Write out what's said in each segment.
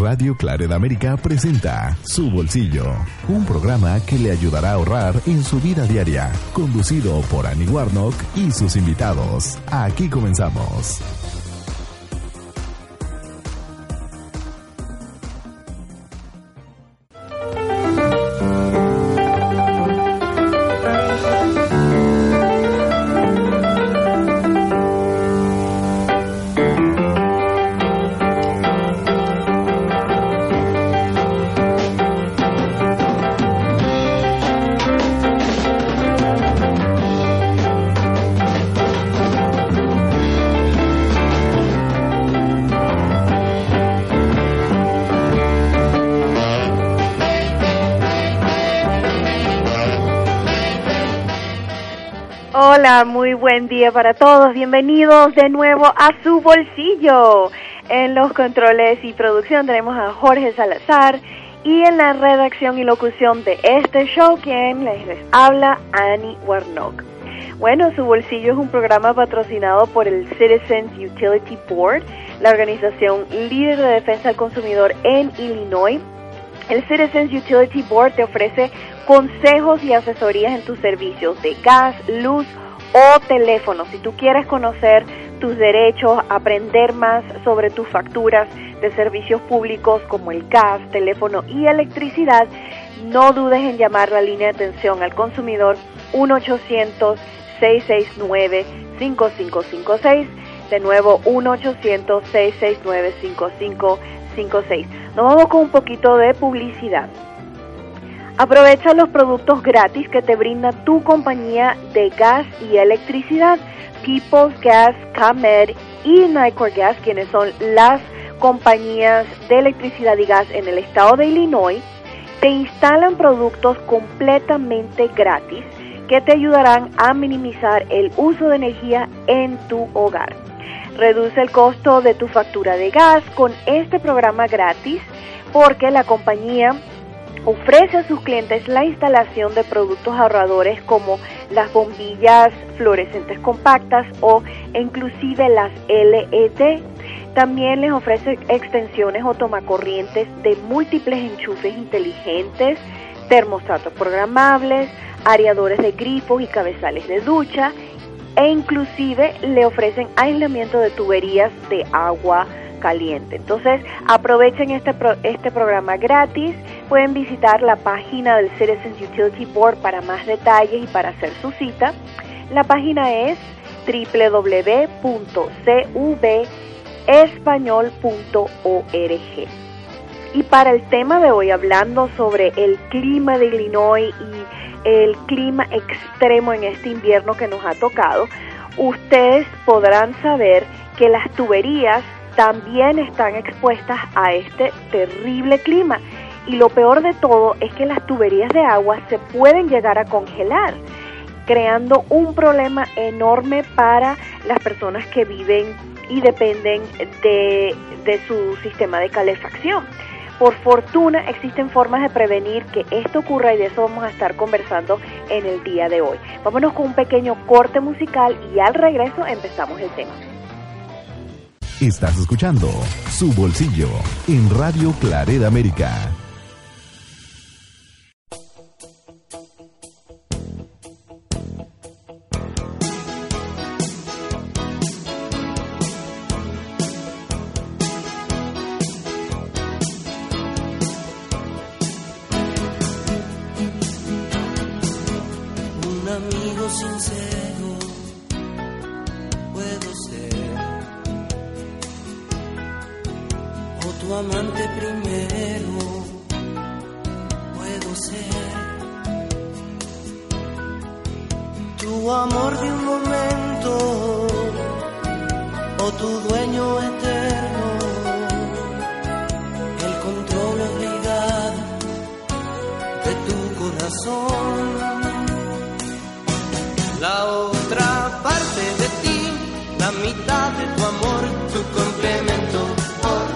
Radio Claret América presenta Su Bolsillo, un programa que le ayudará a ahorrar en su vida diaria, conducido por Annie Warnock y sus invitados. Aquí comenzamos. Buen día para todos. Bienvenidos de nuevo a su bolsillo. En los controles y producción tenemos a Jorge Salazar y en la redacción y locución de este show quien les, habla Annie Warnock. Bueno, su bolsillo es un programa patrocinado por el Citizens Utility Board, la organización líder de defensa del consumidor en Illinois. El Citizens Utility Board te ofrece consejos y asesorías en tus servicios de gas, luz o teléfono. Si tú quieres conocer tus derechos, aprender más sobre tus facturas de servicios públicos como el gas, teléfono y electricidad, no dudes en llamar la línea de atención al consumidor 1-800-669-5556. De nuevo, 1-800-669-5556. Nos vamos con un poquito de publicidad. Aprovecha los productos gratis que te brinda tu compañía de gas y electricidad, People's Gas, CAMED y Nicor Gas, quienes son las compañías de electricidad y gas en el estado de Illinois, te instalan productos completamente gratis que te ayudarán a minimizar el uso de energía en tu hogar. Reduce el costo de tu factura de gas con este programa gratis porque la compañía ofrece a sus clientes la instalación de productos ahorradores como las bombillas fluorescentes compactas o inclusive las LED. También les ofrece extensiones o tomacorrientes de múltiples enchufes inteligentes, termostatos programables, areadores de grifos y cabezales de ducha e inclusive le ofrecen aislamiento de tuberías de agua Entonces, aprovechen este, este programa gratis. Pueden visitar la página del Citizens Utility Board para más detalles y para hacer su cita. La página es www.cvespañol.org. Y para el tema de hoy, hablando sobre el clima de Illinois y el clima extremo en este invierno que nos ha tocado, ustedes podrán saber que las tuberías también están expuestas a este terrible clima. Y lo peor de todo es que las tuberías de agua se pueden llegar a congelar, creando un problema enorme para las personas que viven y dependen de, su sistema de calefacción. Por fortuna existen formas de prevenir que esto ocurra y de eso vamos a estar conversando en el día de hoy. Vámonos con un pequeño corte musical y al regreso empezamos el tema. Estás escuchando Su Bolsillo en Radio Claret América. La otra parte de ti, la mitad de tu amor, tu complemento. Oh.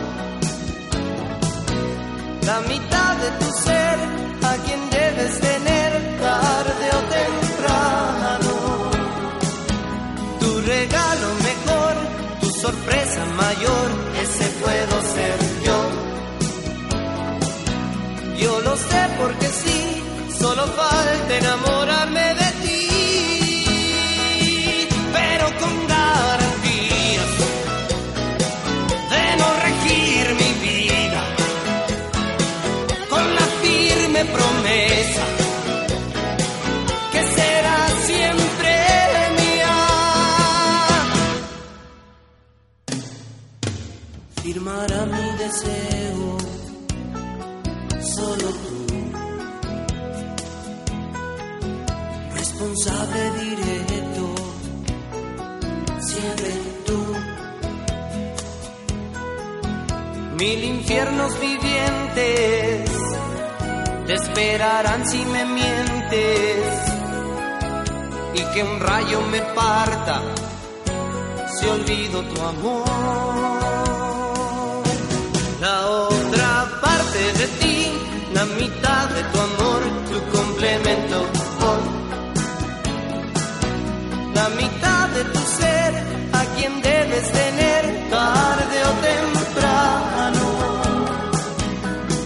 La mitad de tu ser, a quien debes tener tarde o temprano. Tu regalo mejor, tu sorpresa mayor, ese puedo ser yo. Yo lo sé porque sí solo falta enamorarme de Responsable directo, siempre tú. Mil infiernos vivientes te esperarán si me mientes y que un rayo me parta si olvido tu amor. La otra parte de ti, la mitad de tu amor, La mitad de tu ser, a quien debes tener tarde o temprano.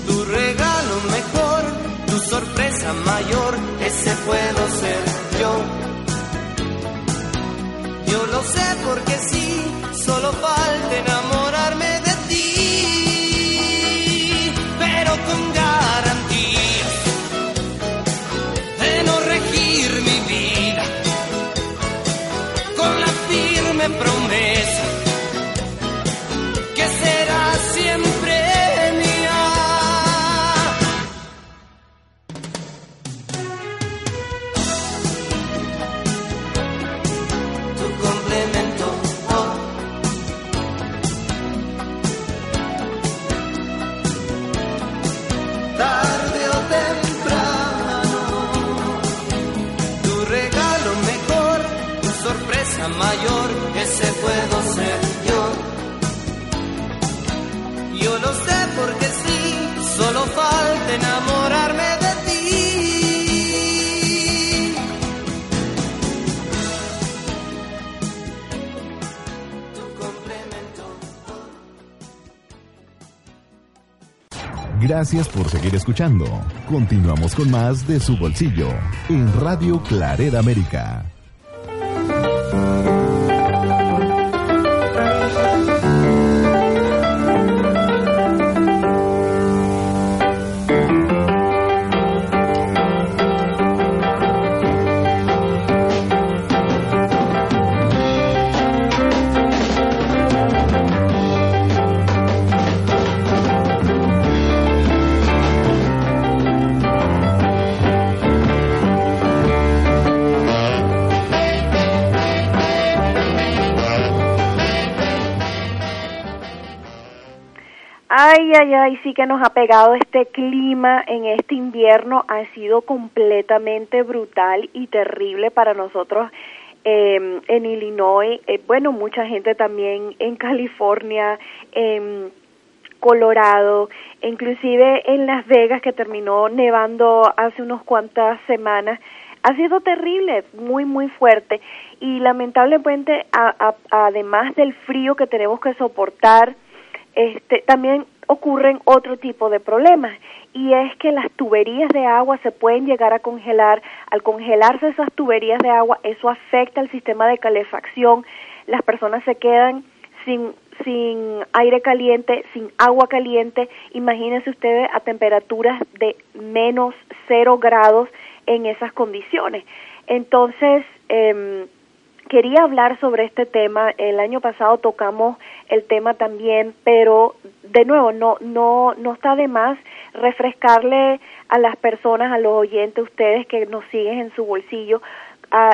Tu regalo mejor, tu sorpresa mayor, ese puedo ser yo. Yo lo sé porque sí, solo falta Gracias por seguir escuchando. Continuamos con más de su bolsillo en Radio Claret América. Ay, ay, sí que nos ha pegado este clima en este invierno. Ha sido completamente brutal y terrible para nosotros eh, en Illinois. Eh, bueno, mucha gente también en California, en Colorado, inclusive en Las Vegas, que terminó nevando hace unas cuantas semanas. Ha sido terrible, muy, muy fuerte. Y lamentablemente, a- a- además del frío que tenemos que soportar, este, también ocurren otro tipo de problemas y es que las tuberías de agua se pueden llegar a congelar. Al congelarse esas tuberías de agua, eso afecta al sistema de calefacción. Las personas se quedan sin sin aire caliente, sin agua caliente. Imagínense ustedes a temperaturas de menos cero grados en esas condiciones. Entonces, em, quería hablar sobre este tema. El año pasado tocamos el tema también, pero de nuevo no no no está de más refrescarle a las personas, a los oyentes, ustedes que nos siguen en su bolsillo,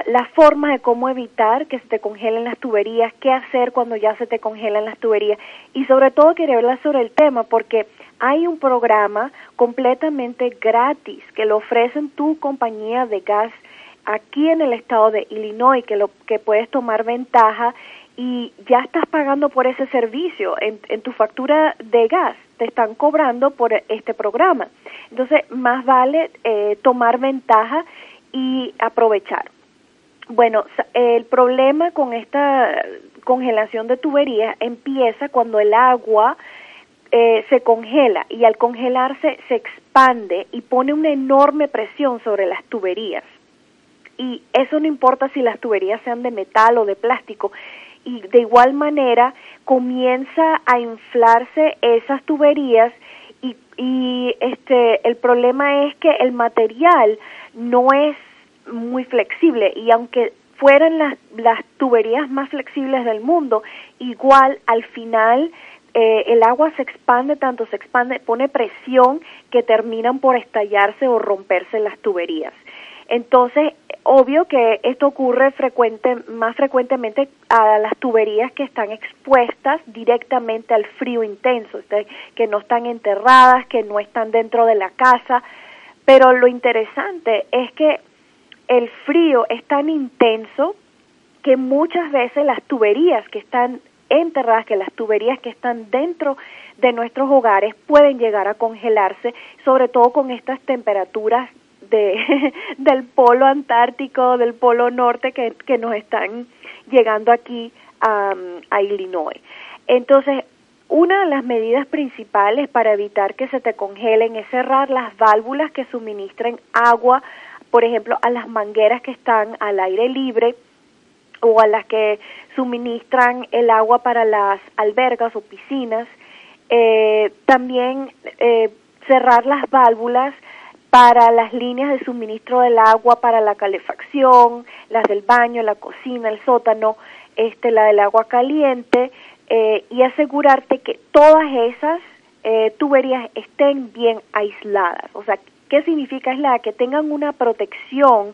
las formas de cómo evitar que se te congelen las tuberías, qué hacer cuando ya se te congelan las tuberías y sobre todo quería hablar sobre el tema porque hay un programa completamente gratis que lo ofrecen tu compañía de gas aquí en el estado de Illinois que lo que puedes tomar ventaja y ya estás pagando por ese servicio. En, tu factura de gas te están cobrando por este programa. Entonces, más vale eh, tomar ventaja y aprovechar. Bueno, el problema con esta congelación de tuberías empieza cuando el agua eh, se congela y al congelarse se expande y pone una enorme presión sobre las tuberías. Y eso no importa si las tuberías sean de metal o de plástico, y de igual manera comienza a inflarse esas tuberías y, y este el problema es que el material no es muy flexible y aunque fueran las, las tuberías más flexibles del mundo, igual al final eh, el agua se expande, tanto se expande, pone presión que terminan por estallarse o romperse las tuberías. Entonces, obvio que esto ocurre frecuente, más frecuentemente a las tuberías que están expuestas directamente al frío intenso, que no están enterradas, que no están dentro de la casa. Pero lo interesante es que el frío es tan intenso que muchas veces las tuberías que están enterradas, que las tuberías que están dentro de nuestros hogares pueden llegar a congelarse, sobre todo con estas temperaturas de, del polo antártico, del polo norte que, que nos están llegando aquí a, a Illinois. Entonces, una de las medidas principales para evitar que se te congelen es cerrar las válvulas que suministren agua, por ejemplo, a las mangueras que están al aire libre o a las que suministran el agua para las albergas o piscinas. Eh, también eh, cerrar las válvulas para las líneas de suministro del agua para la calefacción, las del baño, la cocina, el sótano, este, la del agua caliente eh, y asegurarte que todas esas eh, tuberías estén bien aisladas. O sea, ¿qué significa aislada? Que tengan una protección,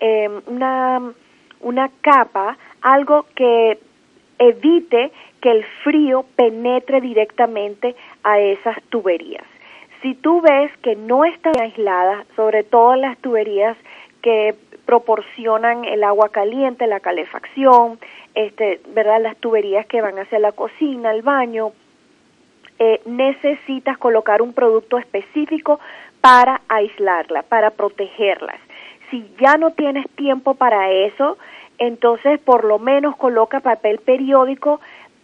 eh, una, una capa, algo que evite que el frío penetre directamente a esas tuberías. Si tú ves que no están aisladas, sobre todo las tuberías que proporcionan el agua caliente, la calefacción, este, ¿verdad? Las tuberías que van hacia la cocina, el baño, eh, necesitas colocar un producto específico para aislarla, para protegerlas. Si ya no tienes tiempo para eso, entonces por lo menos coloca papel periódico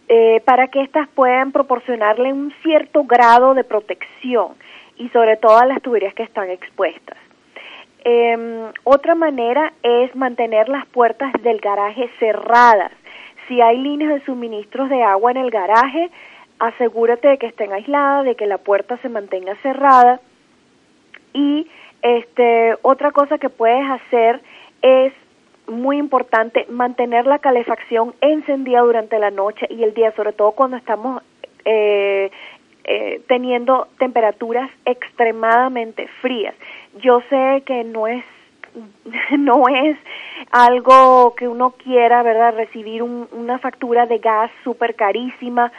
eh, para que éstas puedan proporcionarle un cierto grado de protección y sobre todo a las tuberías que están expuestas. Em, otra manera es mantener las puertas del garaje cerradas. Si hay líneas de suministros de agua en el garaje, asegúrate de que estén aisladas, de que la puerta se mantenga cerrada. Y este, otra cosa que puedes hacer es muy importante mantener la calefacción encendida durante la noche y el día, sobre todo cuando estamos eh, eh, teniendo temperaturas extremadamente frías. Yo sé que no es no es algo que uno quiera, ¿verdad? Recibir una factura de gas súper carísima,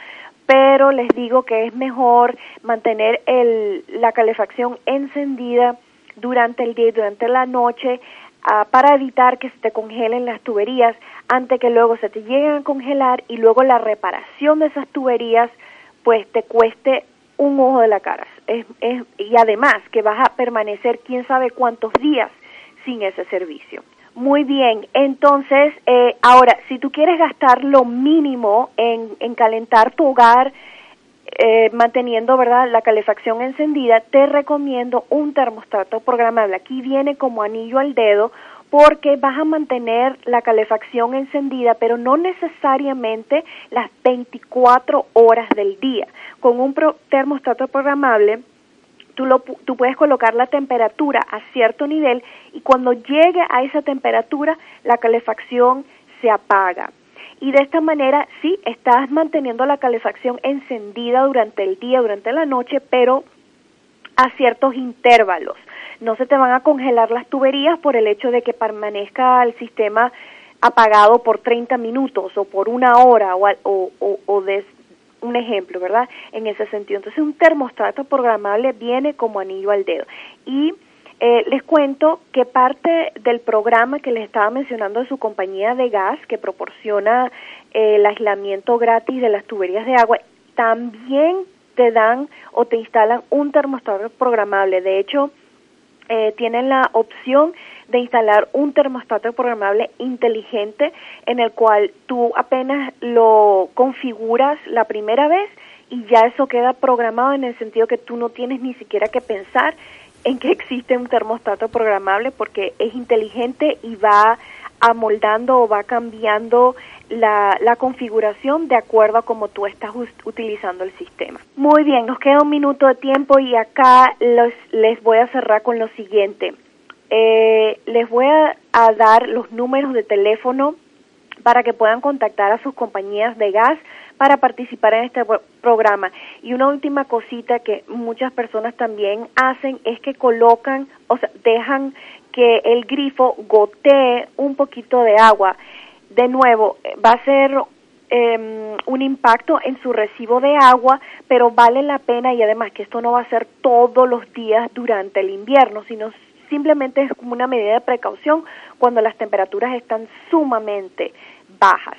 pero les digo que es mejor mantener el, la calefacción encendida durante el día y durante la noche ah, para evitar que se te congelen las tuberías antes que luego se te lleguen a congelar y luego la reparación de esas tuberías pues te cueste un ojo de la cara. Es, y además que vas a permanecer quién sabe cuántos días sin ese servicio. Muy bien, entonces, eh, ahora, si tú quieres gastar lo mínimo en, en calentar tu hogar, eh, manteniendo verdad la calefacción encendida, te recomiendo un termostato programable. Aquí viene como anillo al dedo porque vas a mantener la calefacción encendida, pero no necesariamente las 24 horas del día. Con un termostato programable, tú, lo, tú puedes colocar la temperatura a cierto nivel y cuando llegue a esa temperatura, la calefacción se apaga. Y de esta manera, sí, estás manteniendo la calefacción encendida durante el día, durante la noche, pero a ciertos intervalos no se te van a congelar las tuberías por el hecho de que permanezca el sistema apagado por 30 minutos o por una hora o, o, o, de un ejemplo, ¿verdad? En ese sentido. Entonces un termostato programable viene como anillo al dedo. Y Eh, les cuento que parte del programa que les estaba mencionando de su compañía de gas, que proporciona eh, el aislamiento gratis de las tuberías de agua, también te dan o te instalan un termostato programable. De hecho, eh, tienen la opción de instalar un termostato programable inteligente en el cual tú apenas lo configuras la primera vez y ya eso queda programado en el sentido que tú no tienes ni siquiera que pensar en que existe un termostato programable porque es inteligente y va amoldando o va cambiando la, la, configuración de acuerdo a cómo tú estás utilizando el sistema. Muy bien, nos queda un minuto de tiempo y acá los, les voy a cerrar con lo siguiente. Eh, les voy a, a dar los números de teléfono para que puedan contactar a sus compañías de gas para participar en este programa. Y una última cosita que muchas personas también hacen es que colocan, o sea, dejan que el grifo gotee un poquito de agua. De nuevo, eh, va a ser eh, un impacto en su recibo de agua, pero vale la pena y además que esto no va a ser todos los días durante el invierno, sino simplemente es como una medida de precaución cuando las temperaturas están sumamente bajas.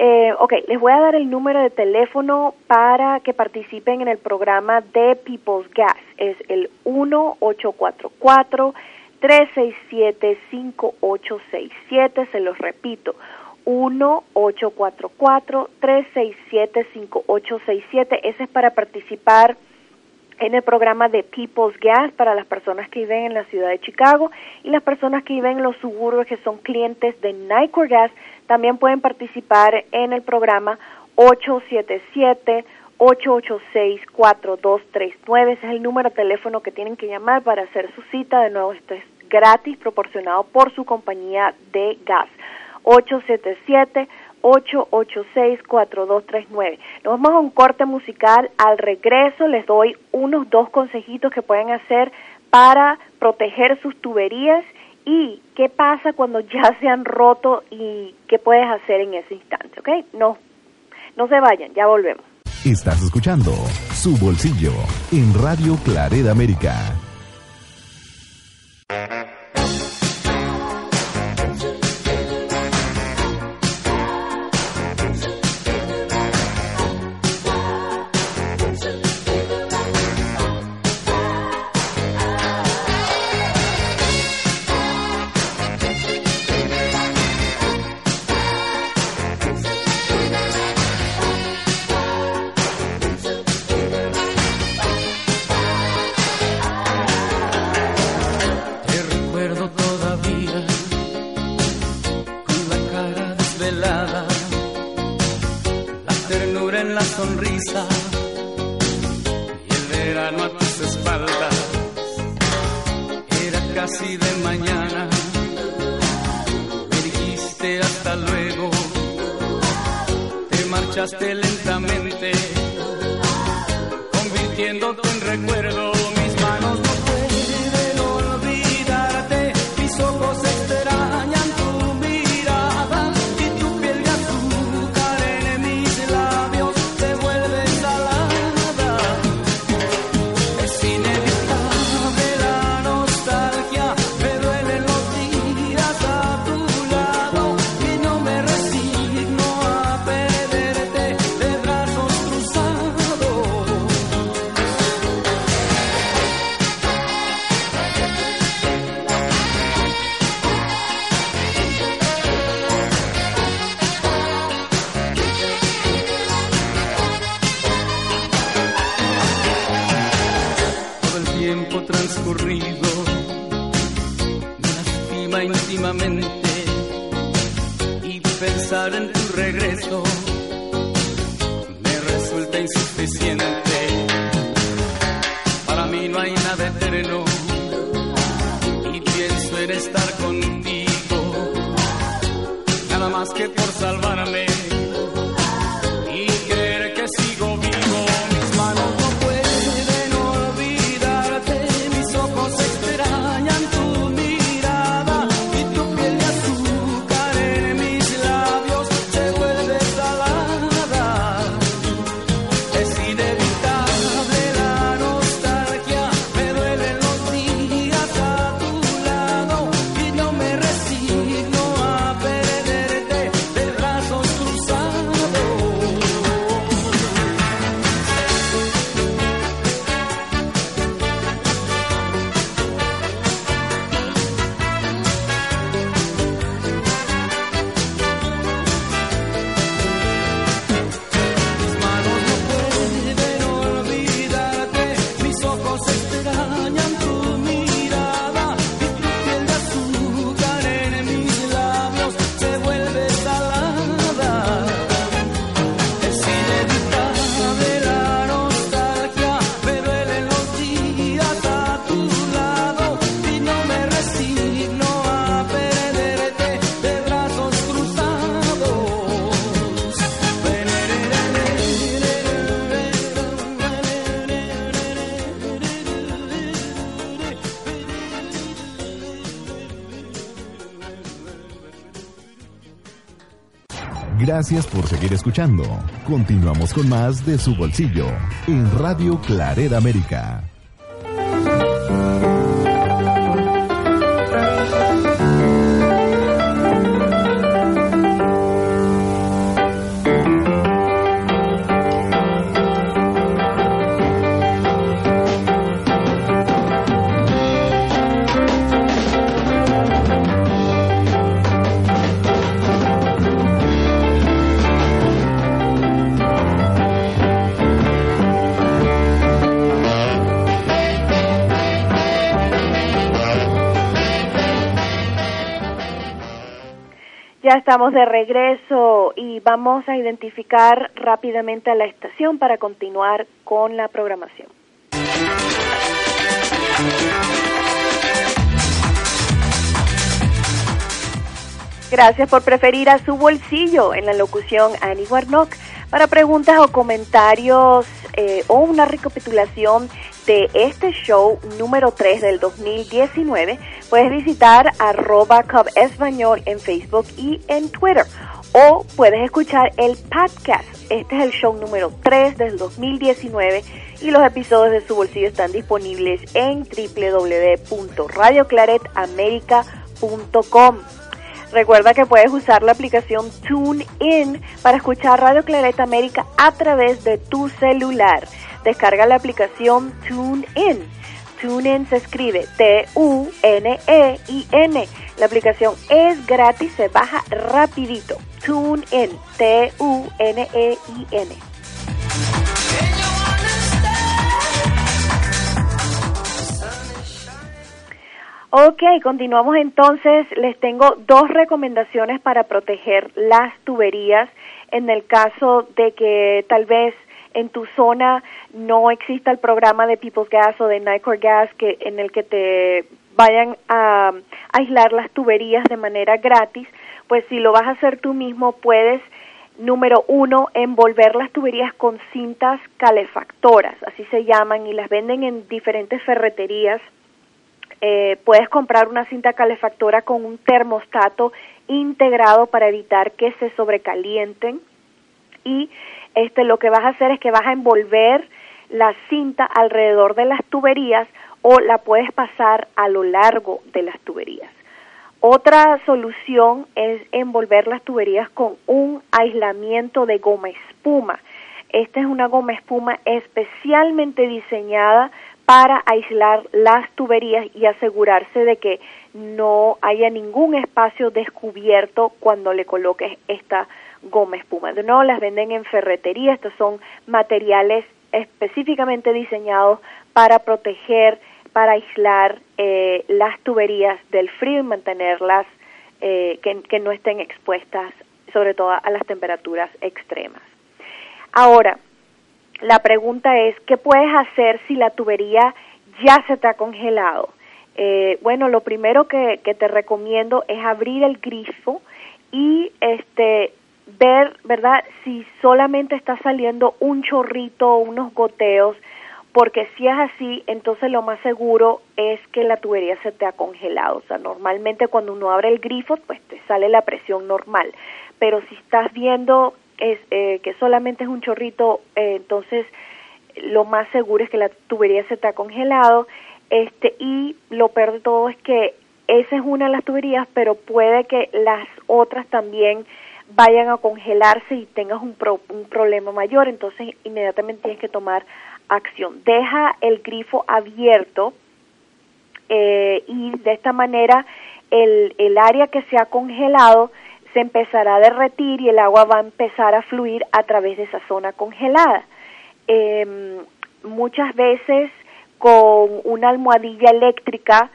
Eh, ok, les voy a dar el número de teléfono para que participen en el programa de People's Gas. Es el 1-844-367-5867. Se los repito, 1-844-367-5867. Ese es para participar en el programa de People's Gas para las personas que viven en la ciudad de Chicago y las personas que viven en los suburbios que son clientes de Nicor Gas. También pueden participar en el programa 877 886 4239 ese es el número de teléfono que tienen que llamar para hacer su cita. De nuevo esto es gratis proporcionado por su compañía de gas. 877 886-4239. Nos vamos a un corte musical. Al regreso les doy unos dos consejitos que pueden hacer para proteger sus tuberías y qué pasa cuando ya se han roto y qué puedes hacer en ese instante, ¿ok? No, no se vayan, ya volvemos. Estás escuchando Su Bolsillo en Radio Clareda América. sonrisa y el verano a tus espaldas era casi de mañana. Me dijiste hasta luego, te marchaste lentamente, convirtiéndote en recuerdo. me lastima íntimamente y pensar en tu regreso me resulta insuficiente. Para mí no hay nada eterno y pienso en estar contigo, nada más que por salvarme. Gracias por seguir escuchando. Continuamos con más de su bolsillo en Radio Claret América. Estamos de regreso y vamos a identificar rápidamente a la estación para continuar con la programación. Gracias por preferir a su bolsillo en la locución Annie Warnock. Para preguntas o comentarios eh, o una recapitulación de este show número 3 del 2019, puedes visitar arroba Cub Español en Facebook y en Twitter. O puedes escuchar el podcast. Este es el show número 3 del 2019 y los episodios de su bolsillo están disponibles en www.radioclaretamerica.com. Recuerda que puedes usar la aplicación TuneIn para escuchar Radio Claret América a través de tu celular. Descarga la aplicación TuneIn. TuneIn se escribe T-U-N-E-I-N. La aplicación es gratis, se baja rapidito. TuneIn, T-U-N-E-I-N. Ok, continuamos entonces. Les tengo dos recomendaciones para proteger las tuberías en el caso de que tal vez en tu zona no exista el programa de People's Gas o de Nicor Gas que en el que te vayan a aislar las tuberías de manera gratis, pues si lo vas a hacer tú mismo puedes Número uno, envolver las tuberías con cintas calefactoras, así se llaman, y las venden en diferentes ferreterías. Eh, puedes comprar una cinta calefactora con un termostato integrado para evitar que se sobrecalienten. Y este lo que vas a hacer es que vas a envolver la cinta alrededor de las tuberías o la puedes pasar a lo largo de las tuberías. Otra solución es envolver las tuberías con un aislamiento de goma espuma. Esta es una goma espuma especialmente diseñada para aislar las tuberías y asegurarse de que no haya ningún espacio descubierto cuando le coloques esta goma espuma. Nuevo, las venden en ferretería, estos son materiales específicamente diseñados para proteger, para aislar eh, las tuberías del frío y mantenerlas eh, que, no estén expuestas sobre todo a las temperaturas extremas. Ahora, la pregunta es, ¿qué puedes hacer si la tubería ya se te ha congelado? Eh, bueno, lo primero que, te recomiendo es abrir el grifo y este ver, ¿verdad? Si solamente está saliendo un chorrito o unos goteos, porque si es así, entonces lo más seguro es que la tubería se te ha congelado. O sea, normalmente cuando uno abre el grifo, pues te sale la presión normal. Pero si estás viendo es eh, que solamente es un chorrito, eh, entonces lo más seguro es que la tubería se está congelado, este y lo peor de todo es que esa es una de las tuberías, pero puede que las otras también vayan a congelarse y tengas un, un problema mayor, entonces inmediatamente tienes que tomar acción. Deja el grifo abierto eh, y de esta manera el, el área que se ha congelado se empezará a derretir y el agua va a empezar a fluir a través de esa zona congelada. Eh, muchas veces con una almohadilla eléctrica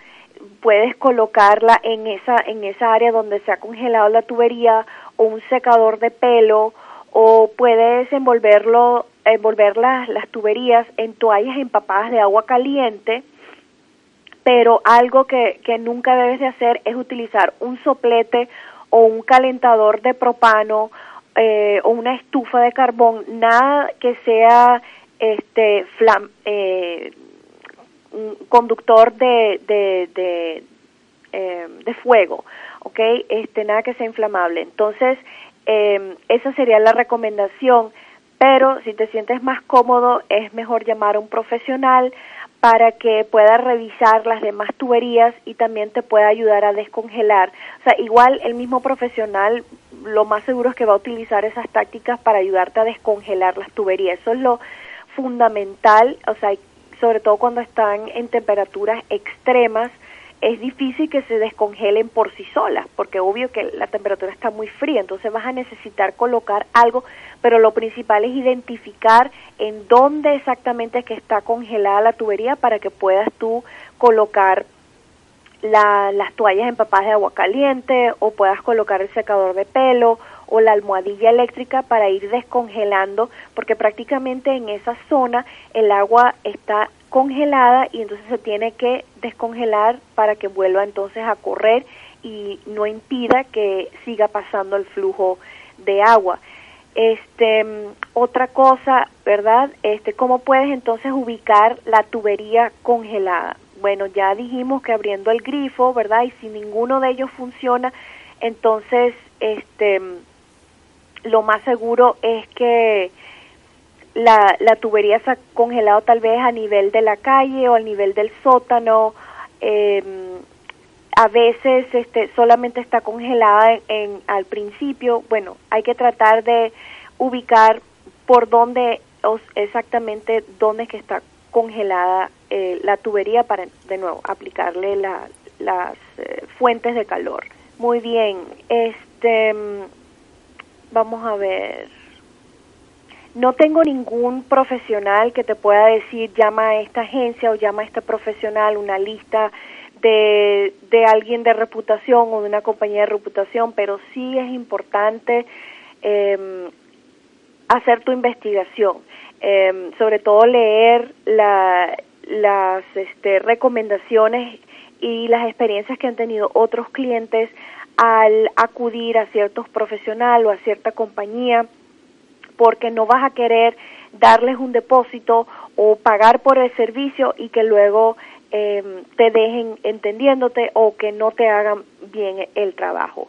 puedes colocarla en esa en esa área donde se ha congelado la tubería o un secador de pelo o puedes envolverlo envolver las, las tuberías en toallas empapadas de agua caliente pero algo que, que nunca debes de hacer es utilizar un soplete o un calentador de propano eh, o una estufa de carbón, nada que sea este flam, eh, conductor de, de, de, eh, de fuego, ¿ok? Este, nada que sea inflamable. Entonces, eh, esa sería la recomendación, pero si te sientes más cómodo es mejor llamar a un profesional para que pueda revisar las demás tuberías y también te pueda ayudar a descongelar. O sea, igual el mismo profesional lo más seguro es que va a utilizar esas tácticas para ayudarte a descongelar las tuberías. Eso es lo fundamental, o sea, sobre todo cuando están en temperaturas extremas, es difícil que se descongelen por sí solas, porque obvio que la temperatura está muy fría, entonces vas a necesitar colocar algo, pero lo principal es identificar en dónde exactamente es que está congelada la tubería para que puedas tú colocar las toallas empapadas de agua caliente o puedas colocar el secador de pelo o la almohadilla eléctrica para ir descongelando, porque prácticamente en esa zona el agua está congelada y entonces se tiene que descongelar para que vuelva entonces a correr y no impida que siga pasando el flujo de agua. Este, otra cosa, ¿verdad? Este, ¿cómo puedes entonces ubicar la tubería congelada? Bueno, ya dijimos que abriendo el grifo, ¿verdad? Y si ninguno de ellos funciona, entonces, este, lo más seguro es que la, la tubería se ha congelado tal vez a nivel de la calle o al nivel del sótano. Eh, a veces este, solamente está congelada en, al principio. Bueno, hay que tratar de ubicar por dónde exactamente dónde que está congelada eh, la tubería para de nuevo aplicarle la, las eh, fuentes de calor. Muy bien, este vamos a ver no tengo ningún profesional que te pueda decir llama a esta agencia o llama a este profesional, una lista de, de alguien de reputación o de una compañía de reputación, pero sí es importante eh, hacer tu investigación, eh, sobre todo leer la, las este, recomendaciones y las experiencias que han tenido otros clientes al acudir a ciertos profesionales o a cierta compañía porque no vas a querer darles un depósito o pagar por el servicio y que luego em, te dejen entendiéndote o que no te hagan bien el trabajo.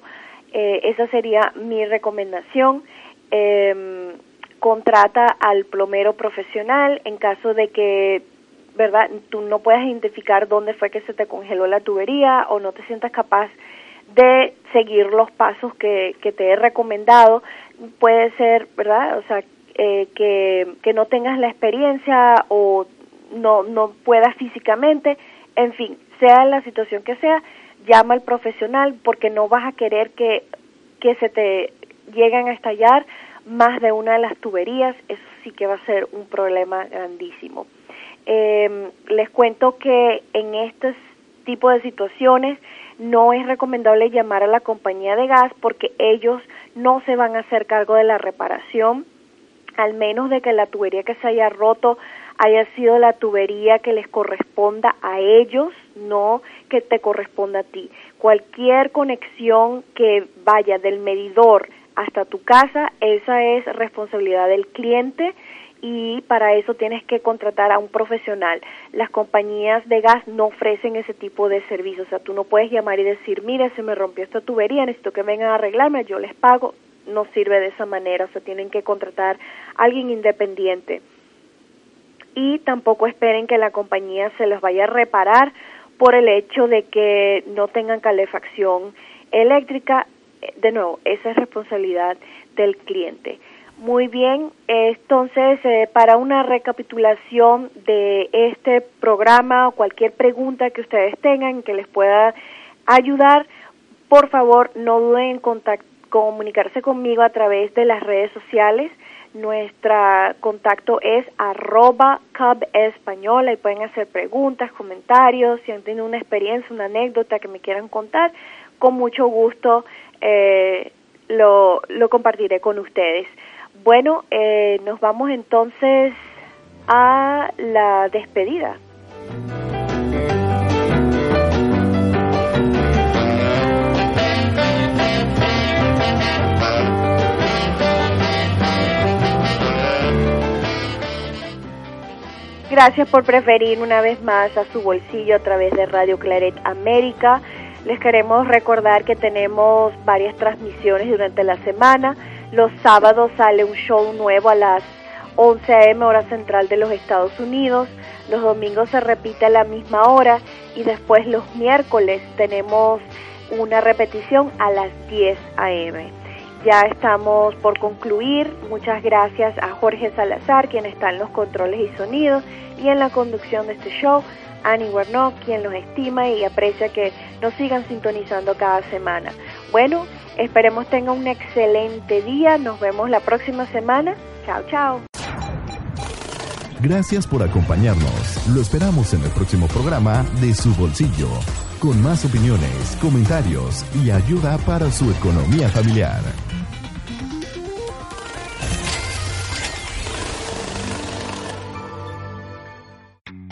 Eh, esa sería mi recomendación. Em, contrata al plomero profesional en caso de que verdad tú no puedas identificar dónde fue que se te congeló la tubería o no te sientas capaz de seguir los pasos que, que te he recomendado puede ser, ¿verdad? O sea, eh, que, que no tengas la experiencia o no, no puedas físicamente, en fin, sea la situación que sea, llama al profesional porque no vas a querer que, que se te lleguen a estallar más de una de las tuberías, eso sí que va a ser un problema grandísimo. Eh, les cuento que en este tipo de situaciones no es recomendable llamar a la compañía de gas porque ellos no se van a hacer cargo de la reparación, al menos de que la tubería que se haya roto haya sido la tubería que les corresponda a ellos, no que te corresponda a ti. Cualquier conexión que vaya del medidor hasta tu casa, esa es responsabilidad del cliente y para eso tienes que contratar a un profesional. Las compañías de gas no ofrecen ese tipo de servicio, o sea, tú no puedes llamar y decir, mire, se me rompió esta tubería, necesito que vengan a arreglarme, yo les pago, no sirve de esa manera, o sea, tienen que contratar a alguien independiente. Y tampoco esperen que la compañía se los vaya a reparar por el hecho de que no tengan calefacción eléctrica. De nuevo, esa es responsabilidad del cliente. Muy bien, entonces eh, para una recapitulación de este programa o cualquier pregunta que ustedes tengan que les pueda ayudar, por favor no duden en comunicarse conmigo a través de las redes sociales. Nuestro contacto es arroba Cub Española y pueden hacer preguntas, comentarios, si han tenido una experiencia, una anécdota que me quieran contar, con mucho gusto eh, lo compartiré con ustedes. Bueno, eh, nos vamos entonces a la despedida. Gracias por preferir una vez más a su bolsillo a través de Radio Claret América. Les queremos recordar que tenemos varias transmisiones durante la semana. Los sábados sale un show nuevo a las 11 a.m. hora central de los Estados Unidos. Los domingos se repite a la misma hora y después los miércoles tenemos una repetición a las 10 a.m. Ya estamos por concluir. Muchas gracias a Jorge Salazar, quien está en los controles y sonidos y en la conducción de este show. Annie Warnock, quien los estima y aprecia que nos sigan sintonizando cada semana. Bueno, esperemos tengan un excelente día. Nos vemos la próxima semana. Chao, chao. Gracias por acompañarnos. Lo esperamos en el próximo programa de Su Bolsillo, con más opiniones, comentarios y ayuda para su economía familiar.